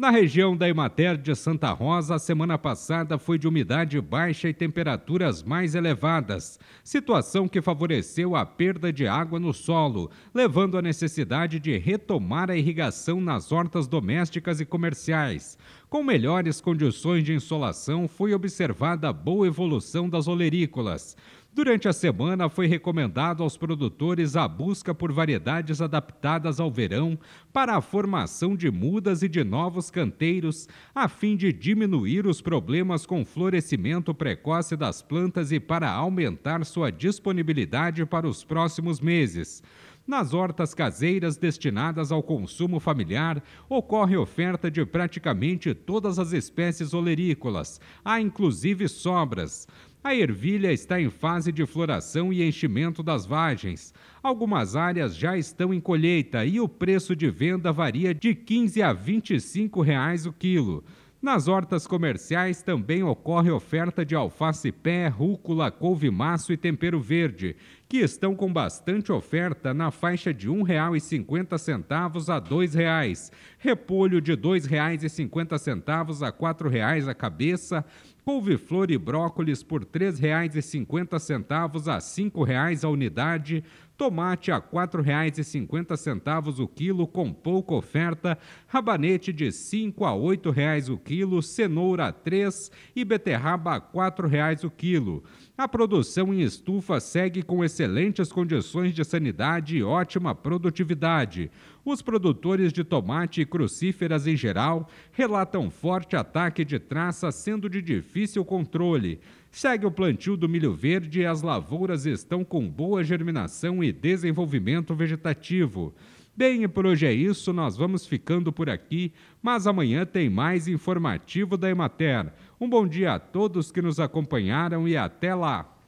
Na região da Emater de Santa Rosa, a semana passada foi de umidade baixa e temperaturas mais elevadas, situação que favoreceu a perda de água no solo, levando à necessidade de retomar a irrigação nas hortas domésticas e comerciais. Com melhores condições de insolação, foi observada boa evolução das olerícolas. Durante a semana, foi recomendado aos produtores a busca por variedades adaptadas ao verão para a formação de mudas e de novos canteiros, a fim de diminuir os problemas com florescimento precoce das plantas e para aumentar sua disponibilidade para os próximos meses. Nas hortas caseiras destinadas ao consumo familiar, ocorre oferta de praticamente todas as espécies olerícolas, há inclusive sobras. A ervilha está em fase de floração e enchimento das vagens. Algumas áreas já estão em colheita e o preço de venda varia de 15 a 25 reais o quilo. Nas hortas comerciais também ocorre oferta de alface pé, rúcula, couve-maço e tempero verde, que estão com bastante oferta na faixa de R$ 1,50 a R$ 2,00. Repolho de R$ 2,50 a R$ 4,00 a cabeça, couve-flor e brócolis por R$ 3,50 a R$ 5,00 a unidade, tomate a R$ 4,50 o quilo com pouca oferta, rabanete de R$ 5 a R$ 8,00 o quilo, cenoura a R$ 3 e beterraba a R$ 4,00 o quilo. A produção em estufa segue com excelentes condições de sanidade e ótima produtividade. Os produtores de tomate e crucíferas em geral relatam forte ataque de traça, sendo de difícil controle. Segue o plantio do milho verde e as lavouras estão com boa germinação e desenvolvimento vegetativo. Bem, e por hoje é isso, nós vamos ficando por aqui, mas amanhã tem mais informativo da Emater. Um bom dia a todos que nos acompanharam e até lá!